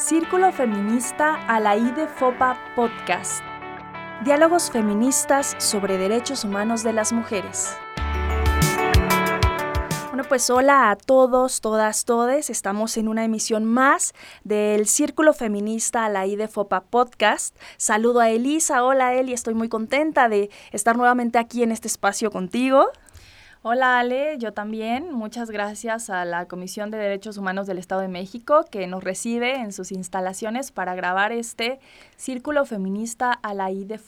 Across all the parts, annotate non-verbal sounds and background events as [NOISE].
Círculo Feminista a la de FOPA Podcast. Diálogos feministas sobre derechos humanos de las mujeres. Bueno, pues hola a todos, todas, todes. Estamos en una emisión más del Círculo Feminista a la de FOPA Podcast. Saludo a Elisa. Hola Eli, estoy muy contenta de estar nuevamente aquí en este espacio contigo. Hola Ale, yo también. Muchas gracias a la Comisión de Derechos Humanos del Estado de México que nos recibe en sus instalaciones para grabar este Círculo Feminista a la I de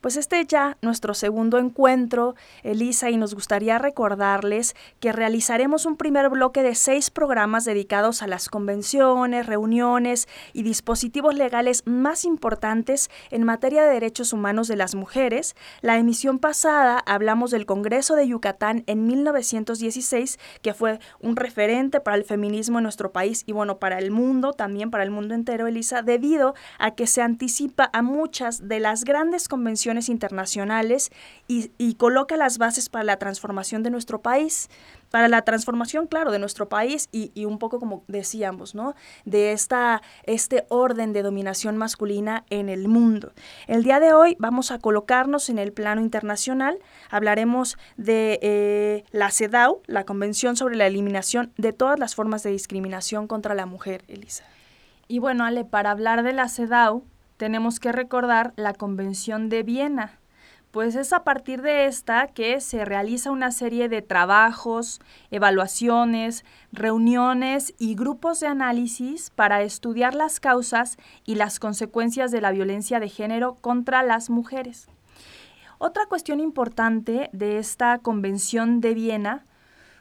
Pues este ya nuestro segundo encuentro, Elisa, y nos gustaría recordarles que realizaremos un primer bloque de seis programas dedicados a las convenciones, reuniones y dispositivos legales más importantes en materia de derechos humanos de las mujeres. La emisión pasada hablamos del Congreso de Yucatán en 1916, que fue un referente para el feminismo en nuestro país y bueno, para el mundo, también para el mundo entero, Elisa, debido a que se anticipa a muchas de las grandes convenciones internacionales y, coloca las bases para la transformación de nuestro país, para la transformación, claro, de nuestro país y, un poco como decíamos, ¿no? De esta, este orden de dominación masculina en el mundo. El día de hoy vamos a colocarnos en el plano internacional, hablaremos de eh, la CEDAW, la Convención sobre la Eliminación de todas las formas de discriminación contra la mujer, Elisa. Y bueno, Ale, para hablar de la CEDAW, tenemos que recordar la Convención de Viena, pues es a partir de esta que se realiza una serie de trabajos, evaluaciones, reuniones y grupos de análisis para estudiar las causas y las consecuencias de la violencia de género contra las mujeres. Otra cuestión importante de esta Convención de Viena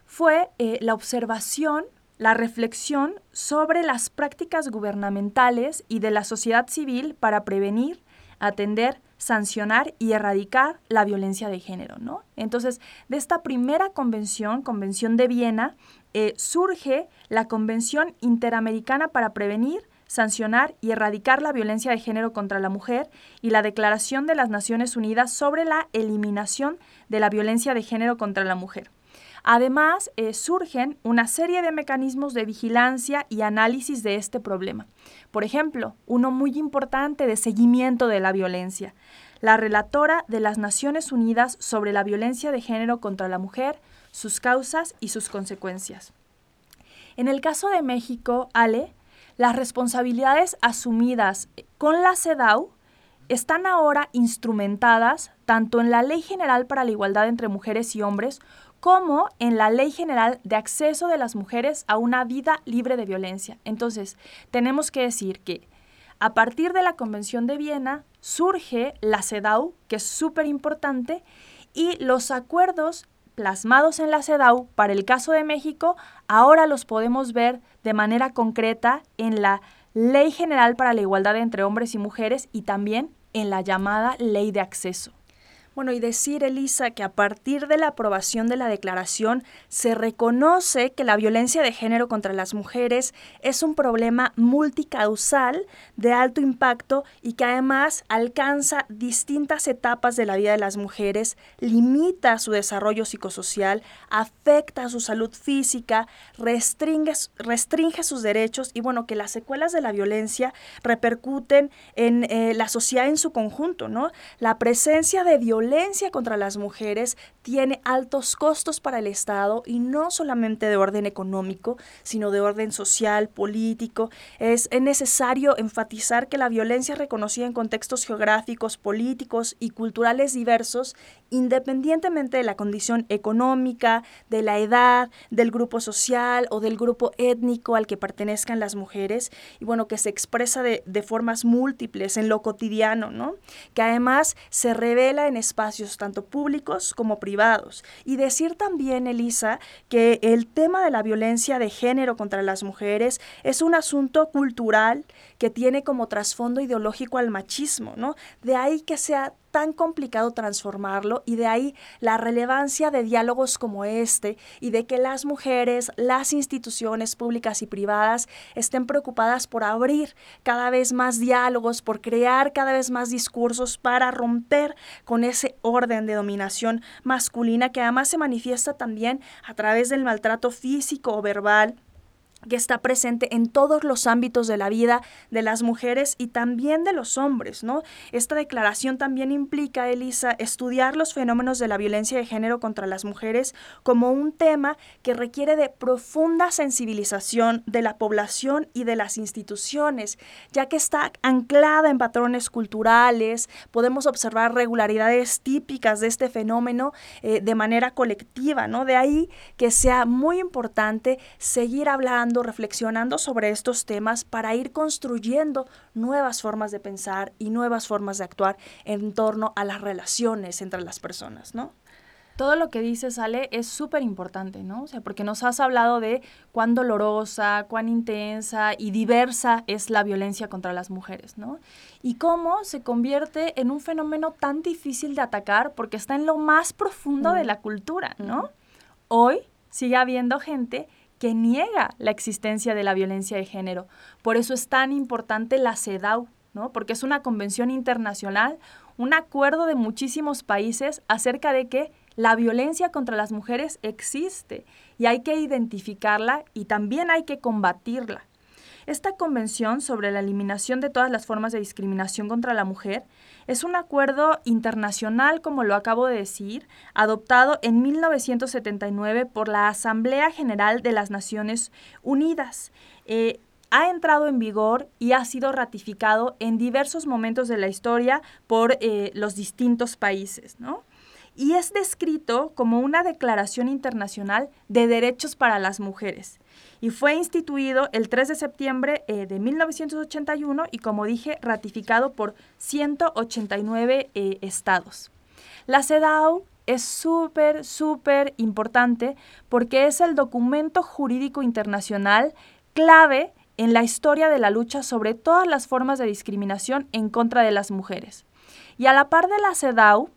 fue eh, la observación la reflexión sobre las prácticas gubernamentales y de la sociedad civil para prevenir, atender, sancionar y erradicar la violencia de género, ¿no? Entonces, de esta primera convención, Convención de Viena, eh, surge la Convención Interamericana para prevenir, sancionar y erradicar la violencia de género contra la mujer y la Declaración de las Naciones Unidas sobre la eliminación de la violencia de género contra la mujer. Además, eh, surgen una serie de mecanismos de vigilancia y análisis de este problema. Por ejemplo, uno muy importante de seguimiento de la violencia. La relatora de las Naciones Unidas sobre la violencia de género contra la mujer, sus causas y sus consecuencias. En el caso de México, Ale, las responsabilidades asumidas con la CEDAW están ahora instrumentadas tanto en la Ley General para la Igualdad entre Mujeres y Hombres como en la Ley General de Acceso de las Mujeres a una vida libre de violencia. Entonces, tenemos que decir que a partir de la Convención de Viena surge la CEDAW, que es súper importante, y los acuerdos plasmados en la CEDAW para el caso de México, ahora los podemos ver de manera concreta en la Ley General para la Igualdad entre Hombres y Mujeres y también en la llamada Ley de Acceso. Bueno, y decir, Elisa, que a partir de la aprobación de la declaración se reconoce que la violencia de género contra las mujeres es un problema multicausal de alto impacto y que además alcanza distintas etapas de la vida de las mujeres, limita su desarrollo psicosocial, afecta su salud física, restringe, restringe sus derechos y bueno, que las secuelas de la violencia repercuten en eh, la sociedad en su conjunto, ¿no? La presencia de violencia violencia contra las mujeres tiene altos costos para el Estado y no solamente de orden económico, sino de orden social, político. Es, necesario enfatizar que la violencia reconocida en contextos geográficos, políticos y culturales diversos, independientemente de la condición económica, de la edad, del grupo social o del grupo étnico al que pertenezcan las mujeres, y bueno, que se expresa de, formas múltiples en lo cotidiano, ¿no? Que además se revela en espacios tanto públicos como privados. Y decir también, Elisa, que el tema de la violencia de género contra las mujeres es un asunto cultural que tiene como trasfondo ideológico al machismo, ¿no? De ahí que sea tan complicado transformarlo y de ahí la relevancia de diálogos como este y de que las mujeres, las instituciones públicas y privadas estén preocupadas por abrir cada vez más diálogos, por crear cada vez más discursos para romper con ese orden de dominación masculina que además se manifiesta también a través del maltrato físico o verbal que está presente en todos los ámbitos de la vida de las mujeres y también de los hombres, ¿no? Esta declaración también implica, Elisa, estudiar los fenómenos de la violencia de género contra las mujeres como un tema que requiere de profunda sensibilización de la población y de las instituciones, ya que está anclada en patrones culturales, podemos observar regularidades típicas de este fenómeno eh, de manera colectiva, ¿no? De ahí que sea muy importante seguir hablando reflexionando sobre estos temas para ir construyendo nuevas formas de pensar y nuevas formas de actuar en torno a las relaciones entre las personas, ¿no? Todo lo que dices, Ale, es súper importante, ¿no? O sea, porque nos has hablado de cuán dolorosa, cuán intensa y diversa es la violencia contra las mujeres, ¿no? Y cómo se convierte en un fenómeno tan difícil de atacar porque está en lo más profundo de la cultura, ¿no? Hoy sigue habiendo gente que niega la existencia de la violencia de género. Por eso es tan importante la CEDAW, ¿no? Porque es una convención internacional, un acuerdo de muchísimos países acerca de que la violencia contra las mujeres existe y hay que identificarla y también hay que combatirla. Esta convención sobre la eliminación de todas las formas de discriminación contra la mujer es un acuerdo internacional, como lo acabo de decir, adoptado en 1979 por la Asamblea General de las Naciones Unidas. Eh, ha entrado en vigor y ha sido ratificado en diversos momentos de la historia por eh, los distintos países, ¿no? Y es descrito como una declaración internacional de derechos para las mujeres y fue instituido el 3 de septiembre eh, de 1981 y como dije, ratificado por 189 eh, estados. La CEDAW es súper, súper importante porque es el documento jurídico internacional clave en la historia de la lucha sobre todas las formas de discriminación en contra de las mujeres. Y a la par de la CEDAW,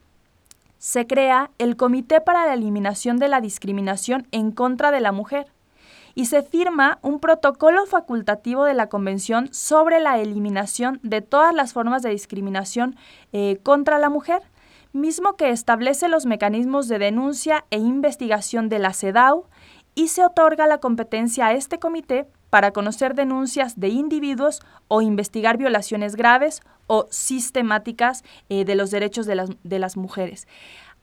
se crea el Comité para la Eliminación de la Discriminación en contra de la Mujer, y se firma un protocolo facultativo de la Convención sobre la eliminación de todas las formas de discriminación eh, contra la mujer, mismo que establece los mecanismos de denuncia e investigación de la CEDAW y se otorga la competencia a este comité para conocer denuncias de individuos o investigar violaciones graves o sistemáticas eh, de los derechos de las, de las mujeres.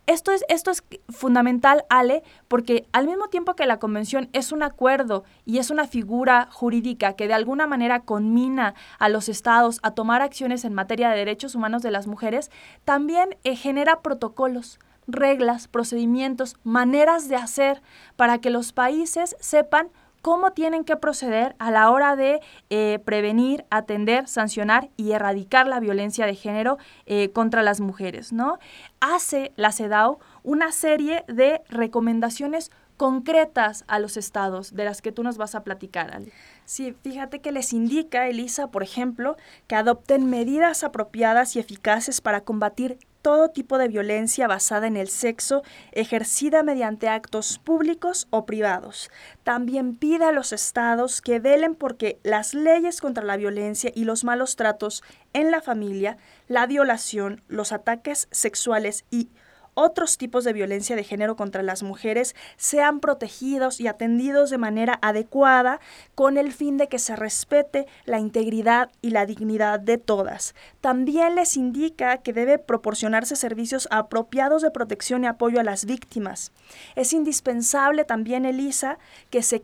Esto es, esto es fundamental, Ale, porque al mismo tiempo que la convención es un acuerdo y es una figura jurídica que de alguna manera conmina a los estados a tomar acciones en materia de derechos humanos de las mujeres, también eh, genera protocolos, reglas, procedimientos, maneras de hacer para que los países sepan cómo tienen que proceder a la hora de eh, prevenir, atender, sancionar y erradicar la violencia de género eh, contra las mujeres, ¿no? Hace la CEDAW una serie de recomendaciones concretas a los estados de las que tú nos vas a platicar, Ale. Sí, fíjate que les indica, Elisa, por ejemplo, que adopten medidas apropiadas y eficaces para combatir todo tipo de violencia basada en el sexo ejercida mediante actos públicos o privados. También pide a los estados que velen porque las leyes contra la violencia y los malos tratos en la familia, la violación, los ataques sexuales y otros tipos de violencia de género contra las mujeres sean protegidos y atendidos de manera adecuada con el fin de que se respete la integridad y la dignidad de todas. También les indica que debe proporcionarse servicios apropiados de protección y apoyo a las víctimas. Es indispensable también, Elisa, que se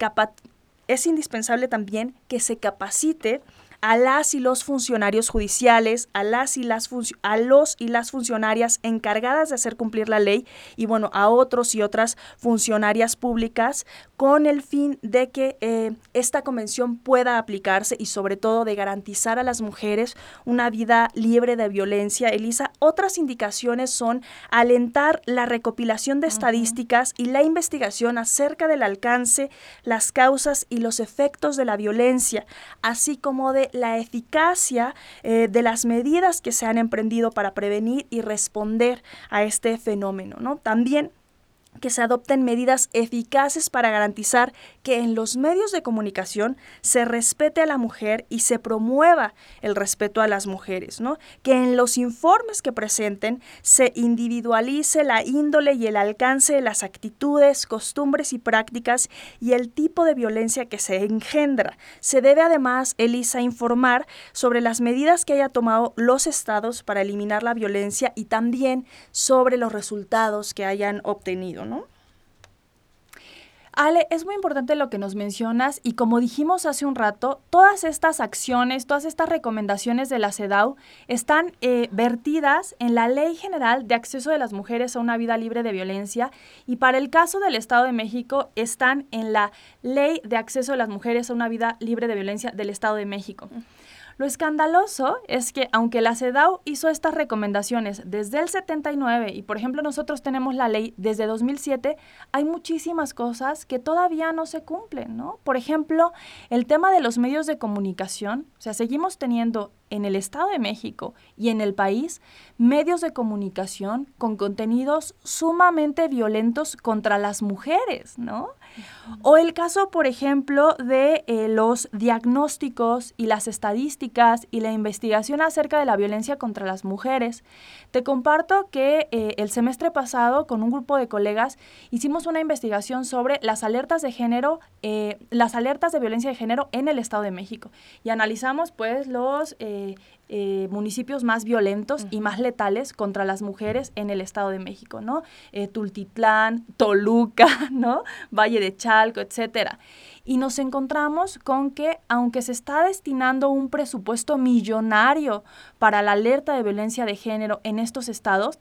es indispensable también que se capacite a las y los funcionarios judiciales, a las y las a los y las funcionarias encargadas de hacer cumplir la ley y bueno, a otros y otras funcionarias públicas con el fin de que eh, esta convención pueda aplicarse y sobre todo de garantizar a las mujeres una vida libre de violencia. Elisa, otras indicaciones son alentar la recopilación de estadísticas y la investigación acerca del alcance, las causas y los efectos de la violencia, así como de la eficacia eh, de las medidas que se han emprendido para prevenir y responder a este fenómeno. ¿no? También que se adopten medidas eficaces para garantizar que en los medios de comunicación se respete a la mujer y se promueva el respeto a las mujeres, ¿no? Que en los informes que presenten se individualice la índole y el alcance de las actitudes, costumbres y prácticas y el tipo de violencia que se engendra. Se debe además, Elisa, informar sobre las medidas que haya tomado los estados para eliminar la violencia y también sobre los resultados que hayan obtenido, ¿no? Ale, es muy importante lo que nos mencionas y como dijimos hace un rato, todas estas acciones, todas estas recomendaciones de la CEDAW están eh, vertidas en la Ley General de Acceso de las Mujeres a una Vida Libre de Violencia y para el caso del Estado de México están en la Ley de Acceso de las Mujeres a una Vida Libre de Violencia del Estado de México. Lo escandaloso es que aunque la CEDAW hizo estas recomendaciones desde el 79 y por ejemplo nosotros tenemos la ley desde 2007, hay muchísimas cosas que todavía no se cumplen, ¿no? Por ejemplo, el tema de los medios de comunicación, o sea, seguimos teniendo en el Estado de México y en el país medios de comunicación con contenidos sumamente violentos contra las mujeres, ¿no? O el caso, por ejemplo, de eh, los diagnósticos y las estadísticas y la investigación acerca de la violencia contra las mujeres. Te comparto que eh, el semestre pasado, con un grupo de colegas, hicimos una investigación sobre las alertas de género, eh, las alertas de violencia de género en el Estado de México. Y analizamos, pues, los eh, municipios más violentos y más letales contra las mujeres en el Estado de México, ¿no? Eh, Tultitlán, Toluca, [LAUGHS] ¿no? Valle de Chalco, etcétera. Y nos encontramos con que, aunque se está destinando un presupuesto millonario para la alerta de violencia de género en estos estados,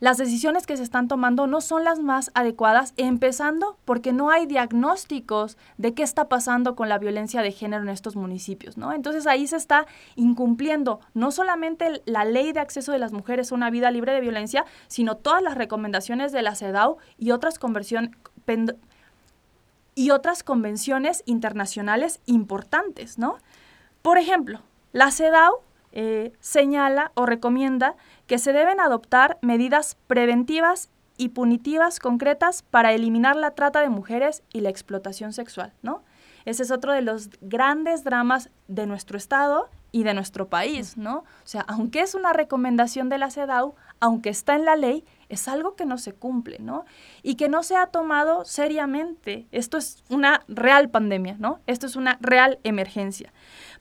las decisiones que se están tomando no son las más adecuadas, empezando porque no hay diagnósticos de qué está pasando con la violencia de género en estos municipios, ¿no? Entonces ahí se está incumpliendo no solamente la ley de acceso de las mujeres a una vida libre de violencia, sino todas las recomendaciones de la CEDAW y otras y otras convenciones internacionales importantes, ¿no? Por ejemplo, la CEDAW eh, señala o recomienda que se deben adoptar medidas preventivas y punitivas concretas para eliminar la trata de mujeres y la explotación sexual, ¿no? Ese es otro de los grandes dramas de nuestro Estado y de nuestro país, ¿no? O sea, aunque es una recomendación de la CEDAW, aunque está en la ley, es algo que no se cumple, ¿no? Y que no se ha tomado seriamente. Esto es una real pandemia, ¿no? Esto es una real emergencia.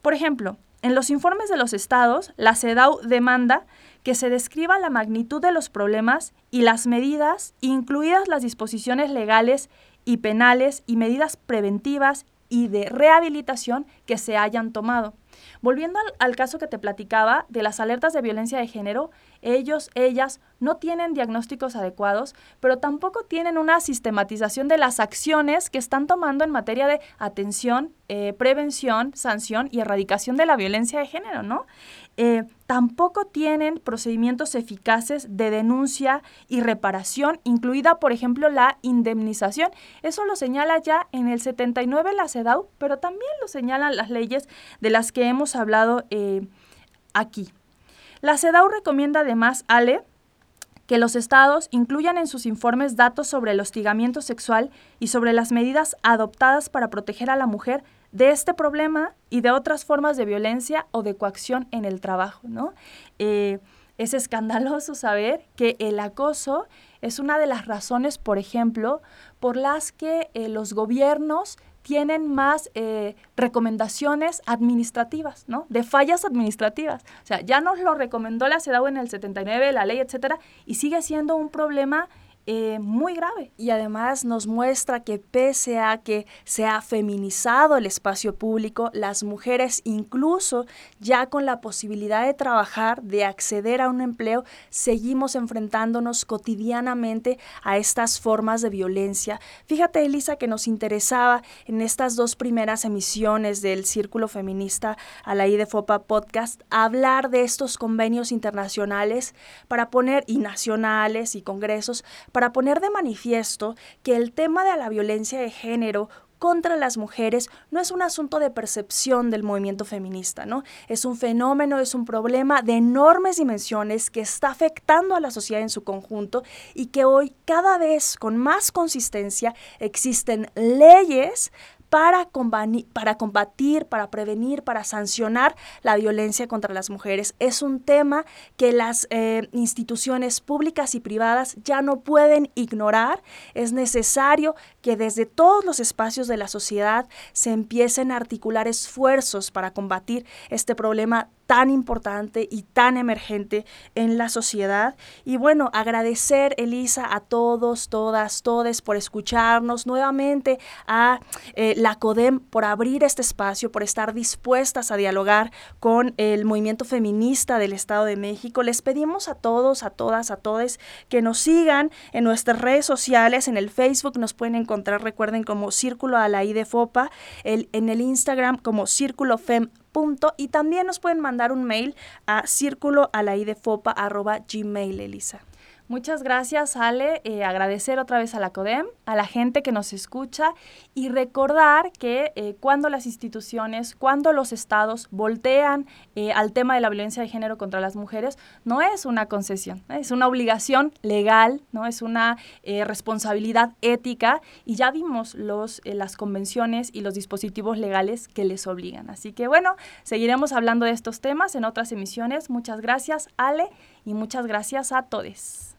Por ejemplo, en los informes de los estados, la CEDAW demanda que se describa la magnitud de los problemas y las medidas, incluidas las disposiciones legales y penales y medidas preventivas y de rehabilitación que se hayan tomado. Volviendo al, caso que te platicaba de las alertas de violencia de género, ellos, ellas no tienen diagnósticos adecuados, pero tampoco tienen una sistematización de las acciones que están tomando en materia de atención, eh, prevención, sanción y erradicación de la violencia de género, ¿no? Eh, tampoco tienen procedimientos eficaces de denuncia y reparación, incluida, por ejemplo, la indemnización. Eso lo señala ya en el 79 la CEDAW, pero también lo señalan las leyes de las que hemos hablado eh, aquí. La CEDAW recomienda además, Ale, que los estados incluyan en sus informes datos sobre el hostigamiento sexual y sobre las medidas adoptadas para proteger a la mujer de este problema y de otras formas de violencia o de coacción en el trabajo, ¿no? Eh, es escandaloso saber que el acoso es una de las razones, por ejemplo, por las que eh, los gobiernos tienen más eh, recomendaciones administrativas, ¿no? De fallas administrativas. O sea, ya nos lo recomendó la CEDAW en el 79, la ley, etcétera, y sigue siendo un problema eh, muy grave. Y además nos muestra que pese a que se ha feminizado el espacio público, las mujeres incluso ya con la posibilidad de trabajar, de acceder a un empleo, seguimos enfrentándonos cotidianamente a estas formas de violencia. Fíjate, Elisa, que nos interesaba en estas dos primeras emisiones del Círculo Feminista a la IDFOPA Podcast hablar de estos convenios internacionales para poner, y nacionales y congresos, para poner de manifiesto que el tema de la violencia de género contra las mujeres no es un asunto de percepción del movimiento feminista, ¿no? Es un fenómeno, es un problema de enormes dimensiones que está afectando a la sociedad en su conjunto y que hoy cada vez con más consistencia existen leyes para, para combatir, para prevenir, para sancionar la violencia contra las mujeres. Es un tema que las eh, instituciones públicas y privadas ya no pueden ignorar. Es necesario que desde todos los espacios de la sociedad se empiecen a articular esfuerzos para combatir este problema tan importante y tan emergente en la sociedad. Y bueno, agradecer, Elisa, a todos, todas, todes por escucharnos, nuevamente a eh, la CODEM por abrir este espacio, por estar dispuestas a dialogar con el movimiento feminista del Estado de México. Les pedimos a todos, a todas, a todes que nos sigan en nuestras redes sociales, en el Facebook nos pueden encontrar, recuerden, como Círculo a la I de FOPA, el, en el Instagram como Círculo Fem Punto, y también nos pueden mandar un mail a círculo a la gmail, Elisa. Muchas gracias, Ale. Eh, agradecer otra vez a la CODEM, a la gente que nos escucha y recordar que eh, cuando las instituciones, cuando los estados voltean eh, al tema de la violencia de género contra las mujeres, no es una concesión, es una obligación legal, no es una responsabilidad ética y ya vimos los, las convenciones y los dispositivos legales que les obligan. Así que bueno, seguiremos hablando de estos temas en otras emisiones. Muchas gracias, Ale, y muchas gracias a todos.